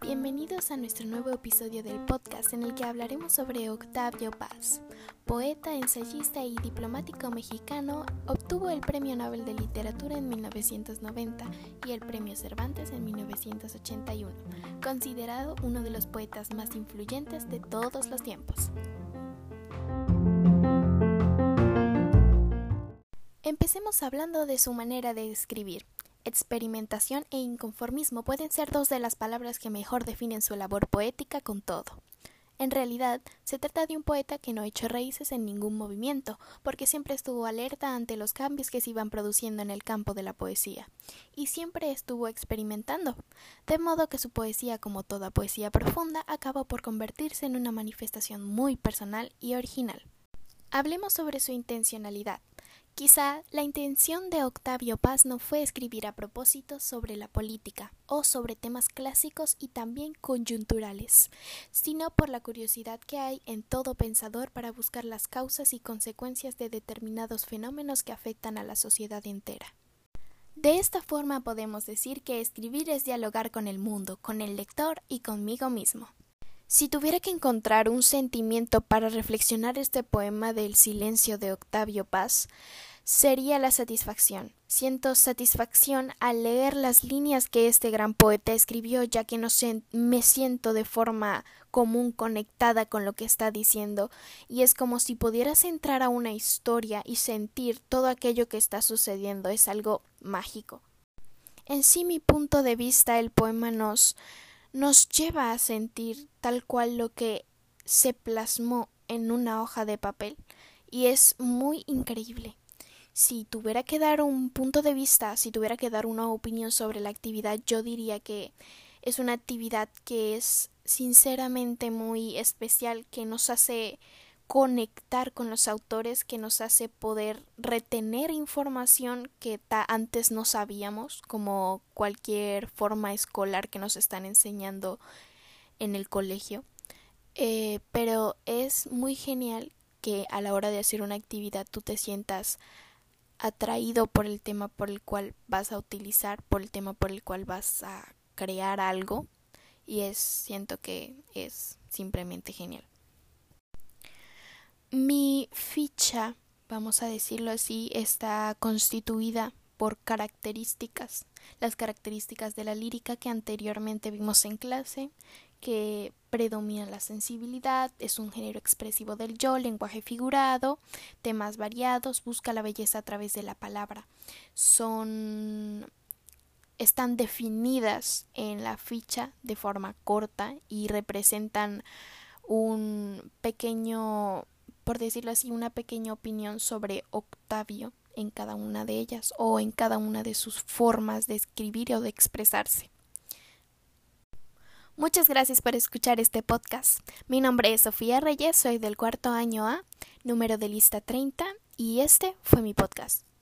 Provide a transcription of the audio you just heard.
Bienvenidos a nuestro nuevo episodio del podcast en el que hablaremos sobre Octavio Paz. Poeta, ensayista y diplomático mexicano, obtuvo el Premio Nobel de Literatura en 1990 y el Premio Cervantes en 1981, considerado uno de los poetas más influyentes de todos los tiempos. Empecemos hablando de su manera de escribir. Experimentación e inconformismo pueden ser dos de las palabras que mejor definen su labor poética con todo. En realidad, se trata de un poeta que no echó raíces en ningún movimiento, porque siempre estuvo alerta ante los cambios que se iban produciendo en el campo de la poesía, y siempre estuvo experimentando, de modo que su poesía, como toda poesía profunda, acabó por convertirse en una manifestación muy personal y original. Hablemos sobre su intencionalidad. Quizá la intención de Octavio Paz no fue escribir a propósito sobre la política o sobre temas clásicos y también coyunturales, sino por la curiosidad que hay en todo pensador para buscar las causas y consecuencias de determinados fenómenos que afectan a la sociedad entera. De esta forma podemos decir que escribir es dialogar con el mundo, con el lector y conmigo mismo. Si tuviera que encontrar un sentimiento para reflexionar este poema del silencio de Octavio Paz, sería la satisfacción. Siento satisfacción al leer las líneas que este gran poeta escribió, ya que me siento de forma común conectada con lo que está diciendo, y es como si pudieras entrar a una historia y sentir todo aquello que está sucediendo. Es algo mágico. En sí, mi punto de vista, el poema nos nos lleva a sentir tal cual lo que se plasmó en una hoja de papel y es muy increíble. Si tuviera que dar un punto de vista, si tuviera que dar una opinión sobre la actividad, yo diría que es una actividad que es sinceramente muy especial, que nos hace conectar con los autores que nos hace poder retener información que antes no sabíamos, como cualquier forma escolar que nos están enseñando en el colegio. Eh, pero es muy genial que a la hora de hacer una actividad tú te sientas atraído por el tema por el cual vas a utilizar, por el tema por el cual vas a crear algo y es siento que es simplemente genial. Mi ficha, vamos a decirlo así, está constituida por características, las características de la lírica que anteriormente vimos en clase, que predomina la sensibilidad, es un género expresivo del yo, lenguaje figurado, temas variados, busca la belleza a través de la palabra. Son están definidas en la ficha de forma corta y representan un pequeño por decirlo así, una pequeña opinión sobre Octavio en cada una de ellas o en cada una de sus formas de escribir o de expresarse. Muchas gracias por escuchar este podcast. Mi nombre es Sofía Reyes, soy del cuarto año A, número de lista 30, y este fue mi podcast.